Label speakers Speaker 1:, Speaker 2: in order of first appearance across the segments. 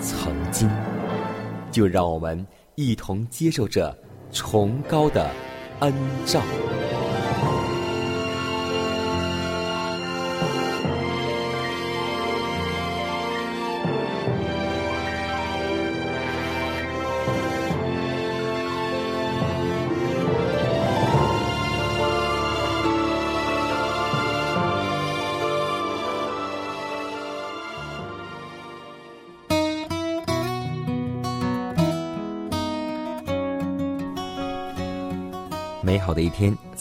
Speaker 1: 曾经，就让我们一同接受这崇高的恩照。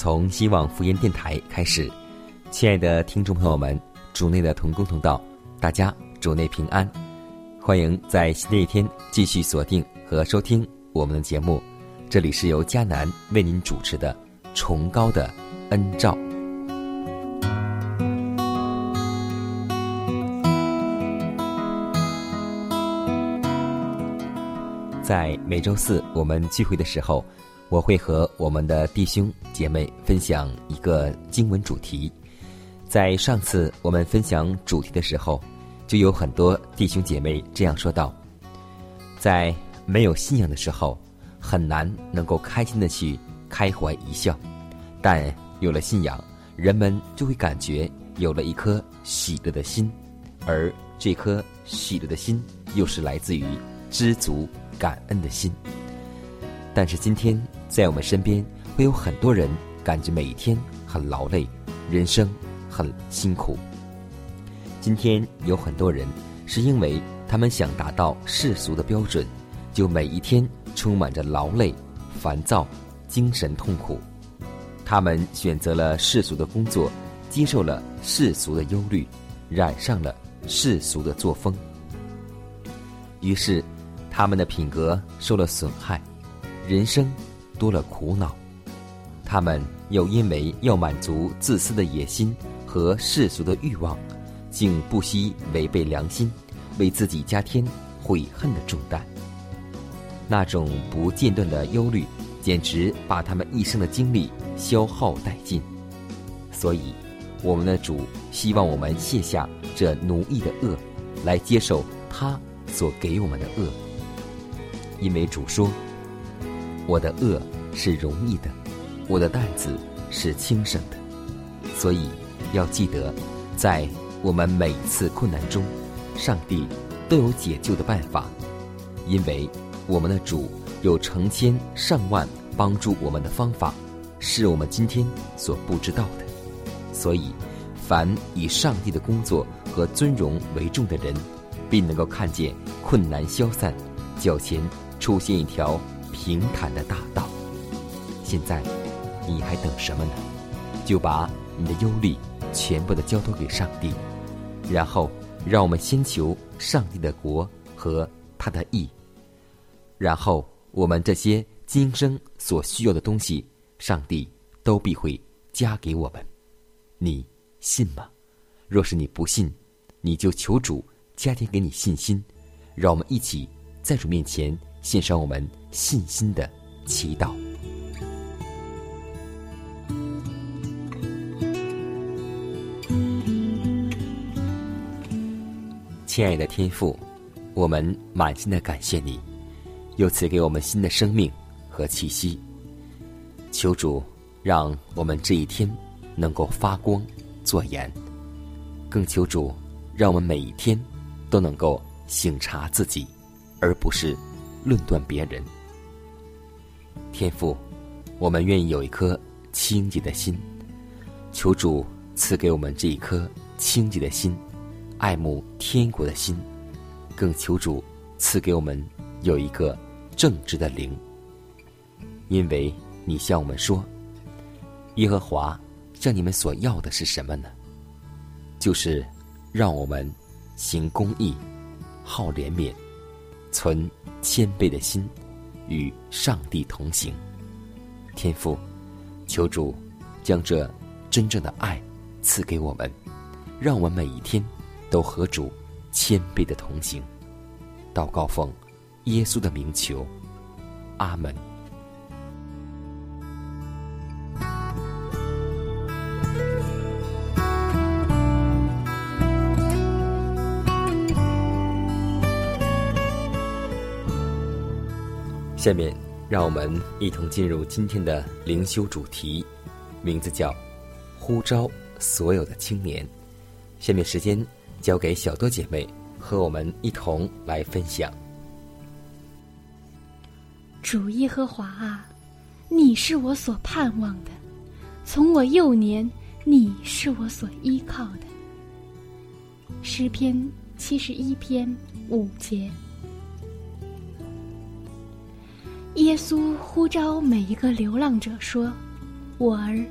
Speaker 1: 从希望福音电台开始，亲爱的听众朋友们，主内的同工同道，大家主内平安，欢迎在新的一天继续锁定和收听我们的节目，这里是由迦南为您主持的《崇高的恩照》。在每周四我们聚会的时候，我会和我们的弟兄姐妹分享一个经文主题。在上次我们分享主题的时候，就有很多弟兄姐妹这样说道：在没有信仰的时候，很难能够开心的去开怀一笑；但有了信仰，人们就会感觉有了一颗喜乐的心，而这颗喜乐的心，又是来自于知足感恩的心。但是今天在我们身边会有很多人感觉每一天很劳累，人生很辛苦。今天有很多人是因为他们想达到世俗的标准，就每一天充满着劳累、烦躁、精神痛苦。他们选择了世俗的工作，接受了世俗的忧虑，染上了世俗的作风，于是他们的品格受了损害。人生多了苦恼，他们又因为要满足自私的野心和世俗的欲望，竟不惜违背良心，为自己加添悔恨的重担。那种不间断的忧虑，简直把他们一生的精力消耗殆尽。所以，我们的主希望我们卸下这奴役的恶，来接受他所给我们的恶，因为主说。我的恶是容易的，我的担子是轻省的，所以要记得，在我们每次困难中，上帝都有解救的办法，因为我们的主有成千上万帮助我们的方法，是我们今天所不知道的。所以，凡以上帝的工作和尊荣为重的人，必能够看见困难消散，脚前出现一条。平坦的大道。现在，你还等什么呢？就把你的忧虑全部的交托给上帝，然后让我们先求上帝的国和他的义，然后我们这些今生所需要的东西，上帝都必会加给我们。你信吗？若是你不信，你就求主加添给你信心。让我们一起在主面前。献上我们信心的祈祷，亲爱的天父，我们满心的感谢你，又赐给我们新的生命和气息。求主让我们这一天能够发光作盐，更求主让我们每一天都能够省察自己，而不是论断别人。天父，我们愿意有一颗清洁的心，求主赐给我们这一颗清洁的心，爱慕天国的心，更求主赐给我们有一个正直的灵，因为你向我们说，耶和华向你们所要的是什么呢？就是让我们行公义，好怜悯，存谦卑的心。与上帝同行，天父，求主将这真正的爱赐给我们，让我们每一天都和主谦卑的同行。祷告奉耶稣的名求，阿门。下面，让我们一同进入今天的灵修主题，名字叫“呼召所有的青年”。下面时间交给小多姐妹和我们一同来分享。
Speaker 2: 主耶和华啊，你是我所盼望的，从我幼年，你是我所依靠的。诗篇七十一篇五节。耶稣呼召每一个流浪者说：“我儿，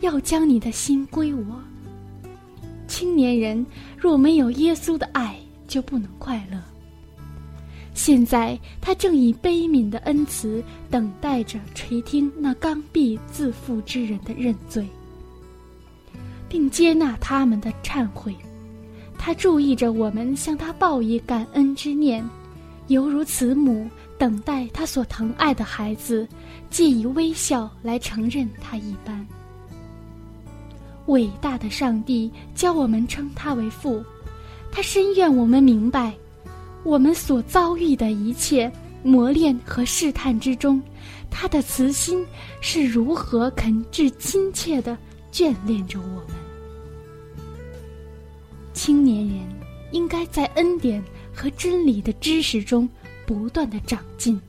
Speaker 2: 要将你的心归我。”青年人若没有耶稣的爱，就不能快乐。现在他正以悲悯的恩慈等待着垂听那刚愎自负之人的认罪，并接纳他们的忏悔。他注意着我们向他报以感恩之念，犹如慈母。等待他所疼爱的孩子，借以微笑来承认他一般。伟大的上帝教我们称他为父，他深愿我们明白，我们所遭遇的一切磨练和试探之中，他的慈心是如何肯至亲切的眷恋着我们。青年人应该在恩典和真理的知识中。不断的长进。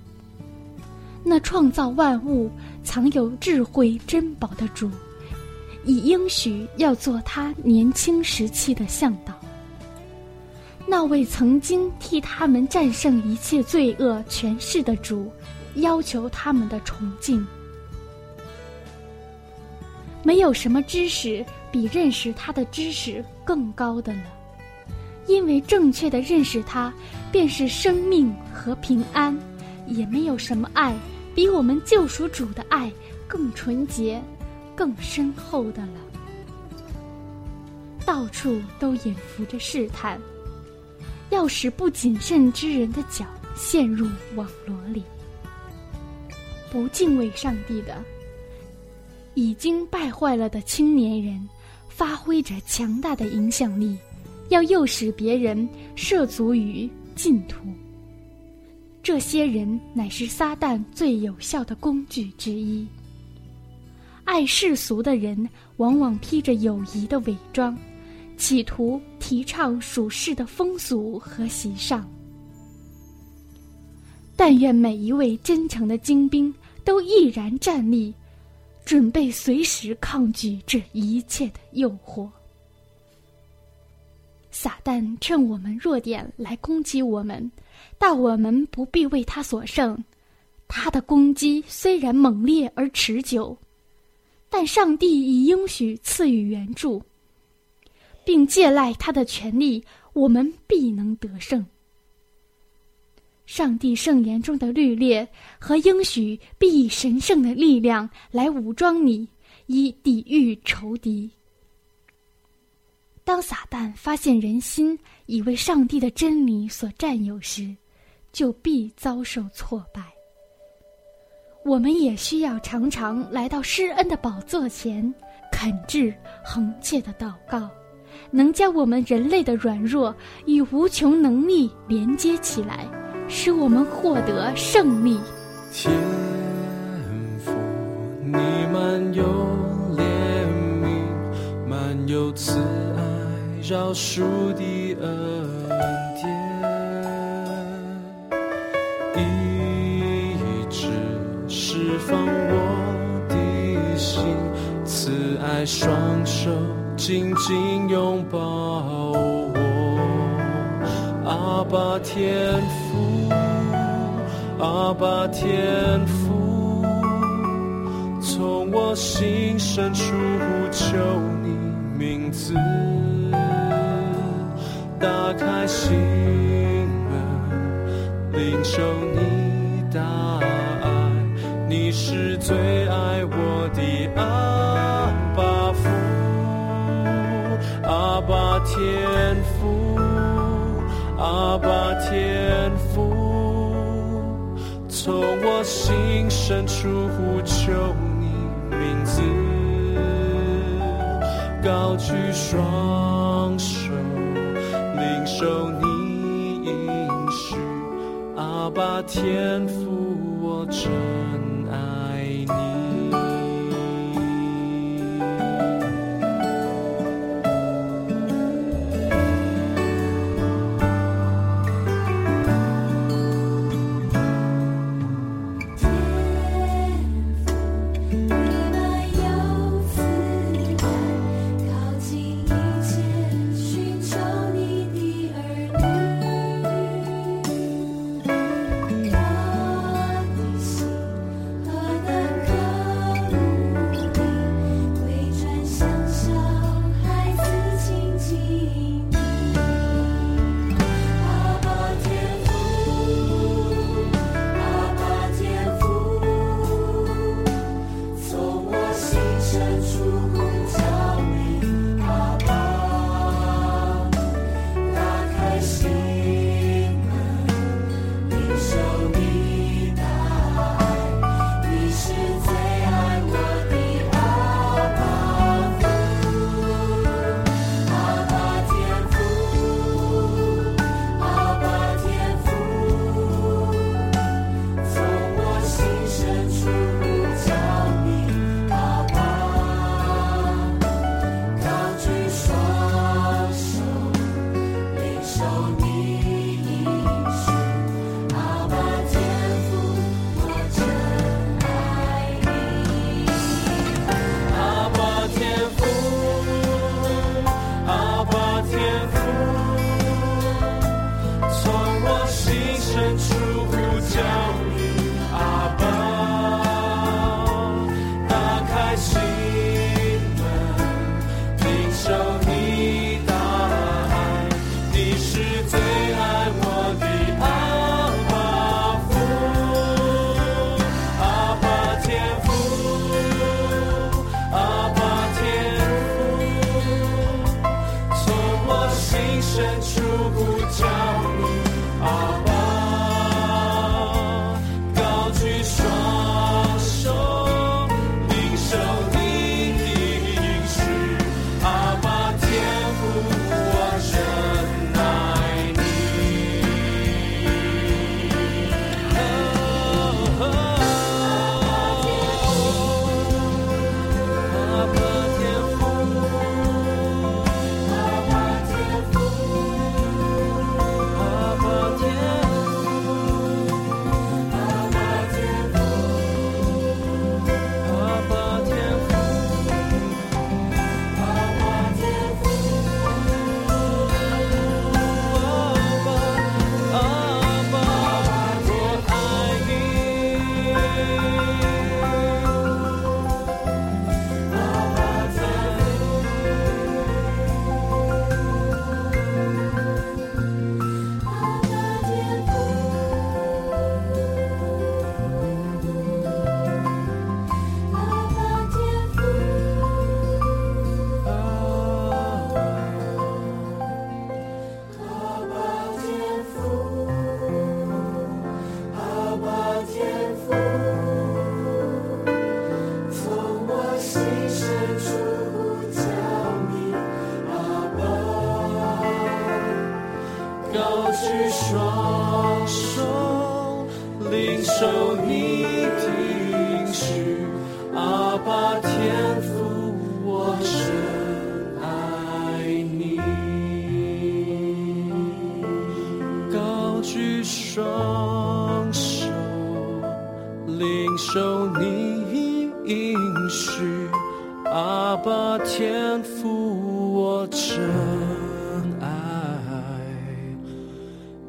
Speaker 2: 那创造万物、藏有智慧珍宝的主，已应许要做他年轻时期的向导。那位曾经替他们战胜一切罪恶权势的主，要求他们的崇敬。没有什么知识比认识他的知识更高的了。因为正确的认识它，便是生命和平安；也没有什么爱，比我们救赎主的爱更纯洁、更深厚的了。到处都隐伏着试探，要使不谨慎之人的脚陷入网罗里。不敬畏上帝的、已经败坏了的青年人，发挥着强大的影响力。要诱使别人涉足于净土，这些人乃是撒旦最有效的工具之一。爱世俗的人往往披着友谊的伪装，企图提倡属世的风俗和习尚。但愿每一位真诚的精兵都毅然站立，准备随时抗拒这一切的诱惑。撒旦趁我们弱点来攻击我们，但我们不必为他所胜。他的攻击虽然猛烈而持久，但上帝已应许赐予援助，并借赖他的权利，我们必能得胜。上帝圣言中的律列和应许，必以神圣的力量来武装你，以抵御仇敌。当撒旦发现人心已为上帝的真理所占有时，就必遭受挫败。我们也需要常常来到施恩的宝座前，恳挚恒切的祷告，能将我们人类的软弱与无穷能力连接起来，使我们获得胜利。
Speaker 3: 天父，你满有怜悯。
Speaker 4: 饶恕的恩典，一直释放我的心，慈爱双手紧紧拥抱我，阿爸天父，阿爸天父，从我心深处呼求你名字。打开心门，领受你大爱，你是最爱我的阿爸父，阿爸天父，阿爸天父，从我心深处呼求你名字，高举双。领受你应许，阿爸天父，我真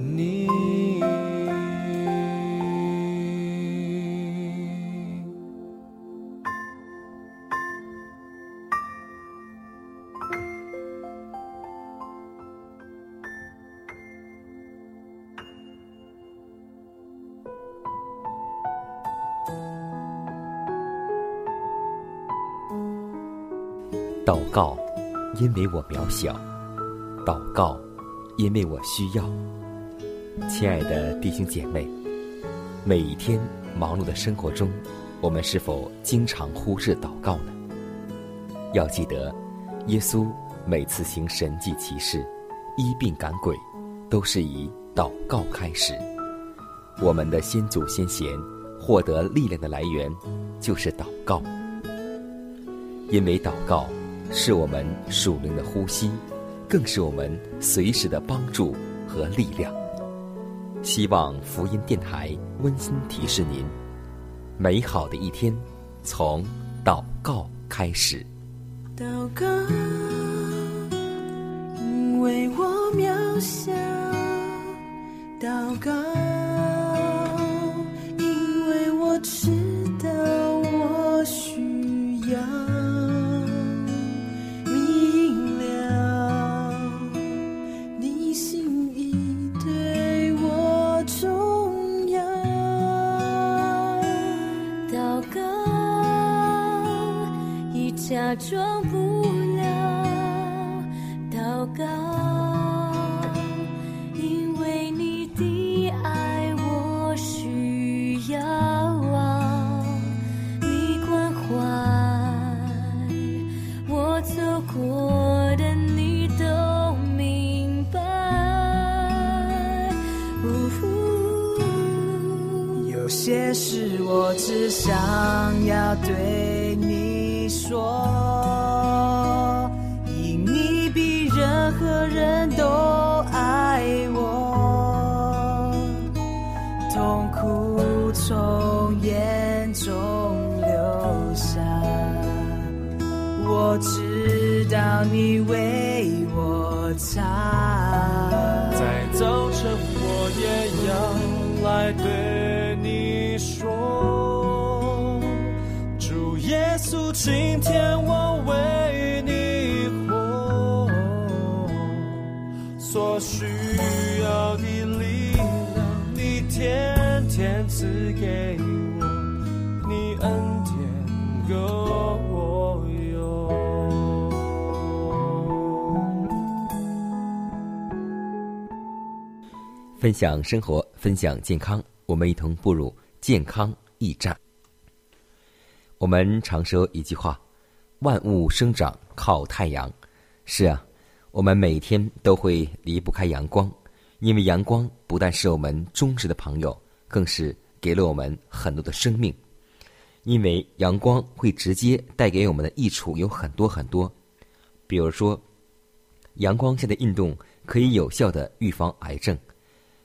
Speaker 4: 你。
Speaker 1: 祷告，因为我渺小；祷告，因为我需要。亲爱的弟兄姐妹，每一天忙碌的生活中，我们是否经常忽视祷告呢？要记得，耶稣每次行神迹奇事、医病赶鬼，都是以祷告开始。我们的先祖先贤获得力量的来源，就是祷告。因为祷告。是我们属灵的呼吸，更是我们随时的帮助和力量。希望福音电台温馨提示您：美好的一天从祷告开始。
Speaker 5: 祷告，因为我渺小；祷告，因为我知装
Speaker 4: 所需要的力量，你天天赐给我，你恩典够。
Speaker 1: 分享生活，分享健康，我们一同步入健康驿站。我们常说一句话：“万物生长靠太阳。”是啊，我们每天都会离不开阳光，因为阳光不但是我们忠实的朋友，更是给了我们很多的生命。因为阳光会直接带给我们的益处有很多很多，比如说，阳光下的运动可以有效的预防癌症。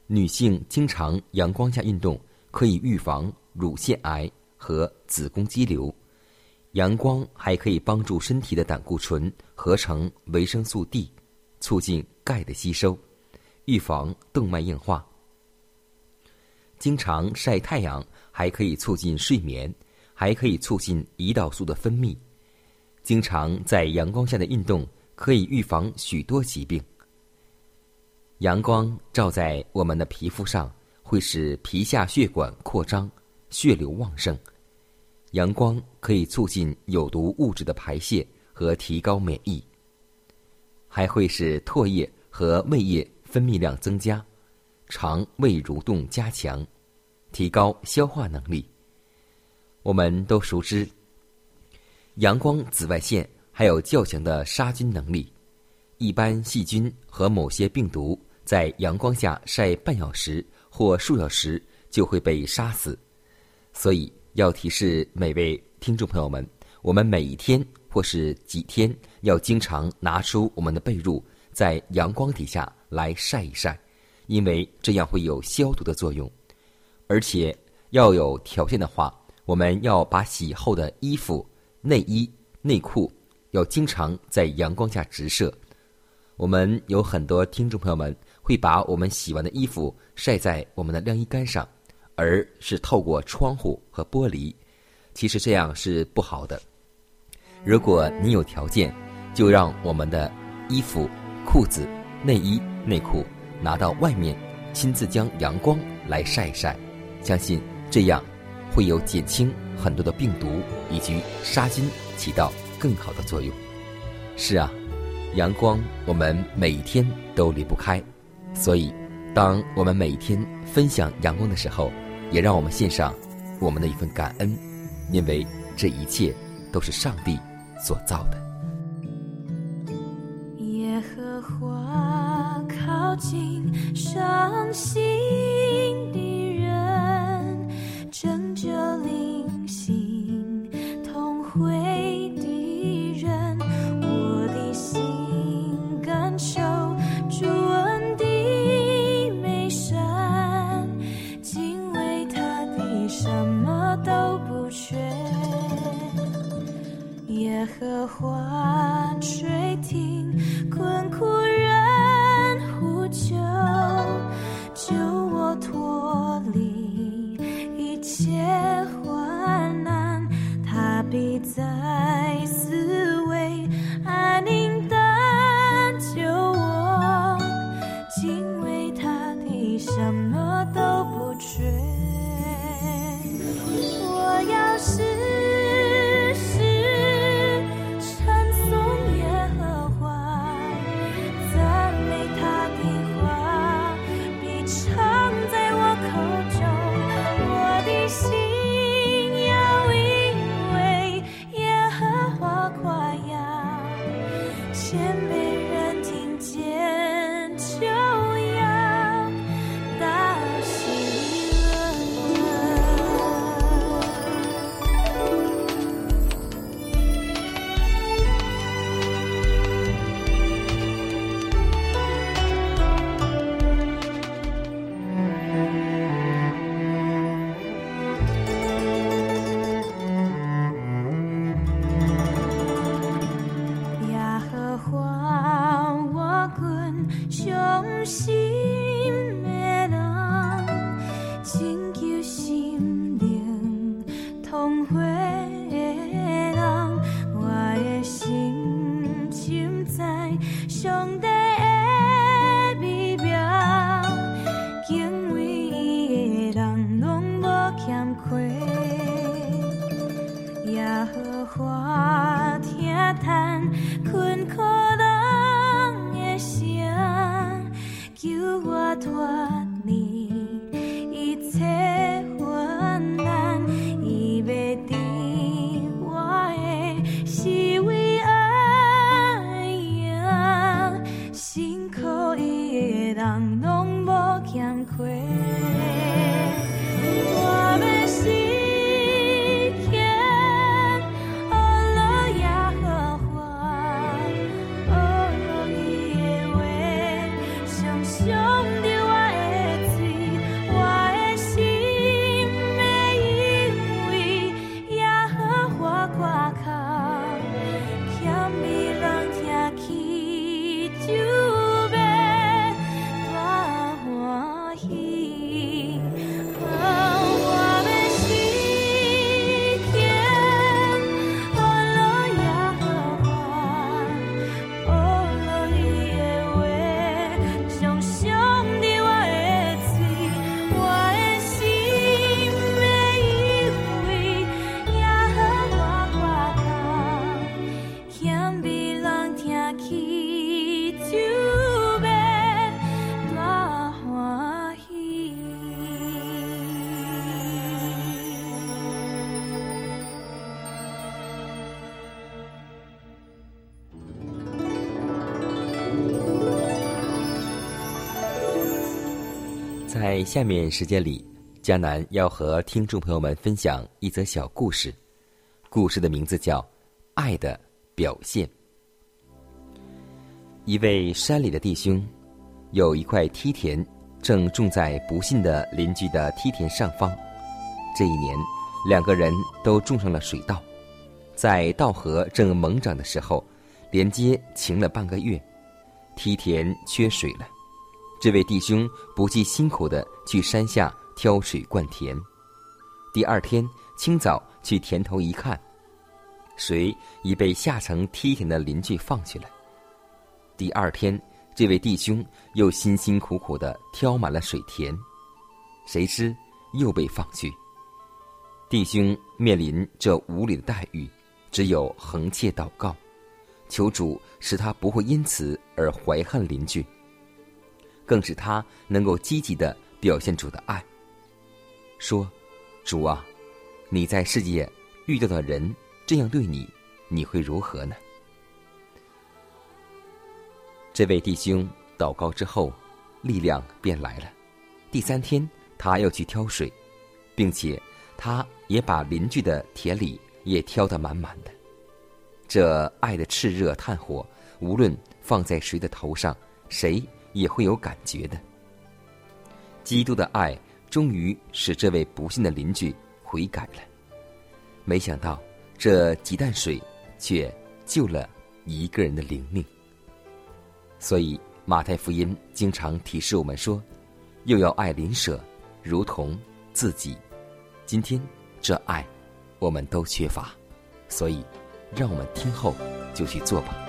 Speaker 1: 女性经常阳光下运动，可以预防乳腺癌和子宫肌瘤。阳光还可以帮助身体的胆固醇合成维生素 D，促进钙的吸收，预防动脉硬化。经常晒太阳还可以促进睡眠，还可以促进胰岛素的分泌。经常在阳光下的运动可以预防许多疾病。阳光照在我们的皮肤上，会使皮下血管扩张，血流旺盛。阳光可以促进有毒物质的排泄和提高免疫，还会使唾液和胃液分泌量增加，肠胃蠕动加强，提高消化能力。我们都熟知，阳光紫外线还有较强的杀菌能力，一般细菌和某些病毒。在阳光下晒半小时或数小时就会被杀死，所以要提示每位听众朋友们，我们每一天或是几天要经常拿出我们的被褥，在阳光底下来晒一晒，因为这样会有消毒的作用。而且要有条件的话，我们要把洗后的衣服、内衣、内裤要经常在阳光下直射。我们有很多听众朋友们会把我们洗完的衣服晒在我们的晾衣杆上，而是透过窗户和玻璃。其实这样是不好的。如果你有条件，就让我们的衣服、裤子、内衣、内裤拿到外面，亲自将阳光来晒一晒，相信这样会有减轻很多的病毒以及杀菌，起到更好的作用。是啊，阳光我们每一天都离不开，所以当我们每一天分享阳光的时候，也让我们献上我们的一份感恩，因为这一切都是上帝所造的。
Speaker 5: 耶和华靠近伤心耶和华垂听困苦人呼救，救我脱离一切患难。他必在
Speaker 1: 下面时间里，江南要和听众朋友们分享一则小故事，故事的名字叫《爱的表现》。一位山里的弟兄，有一块梯田，正种在不幸的邻居的梯田上方。这一年，两个人都种上了水稻，在稻禾正猛长的时候，连接晴了半个月，梯田缺水了。这位弟兄不计辛苦的去山下挑水灌田。第二天清早去田头一看，水已被下层梯田的邻居放去了。第二天，这位弟兄又辛辛苦苦的挑满了水田，谁知又被放去。弟兄面临这无理的待遇，只有横切祷告，求主使他不会因此而怀恨邻居，更使他能够积极的表现主的爱。说：“主啊，你在世界遇到的人这样对你，你会如何呢？”这位弟兄祷告之后，力量便来了。第三天，他要去挑水，并且。他也把邻居的田里也挑得满满的。这爱的炽热炭火，无论放在谁的头上，谁也会有感觉的。基督的爱终于使这位不幸的邻居悔改了。没想到这几担水却救了一个人的灵命。所以马太福音经常提示我们说：“又要爱邻舍，如同自己。”今天，这爱，我们都缺乏，所以，让我们听后就去做吧。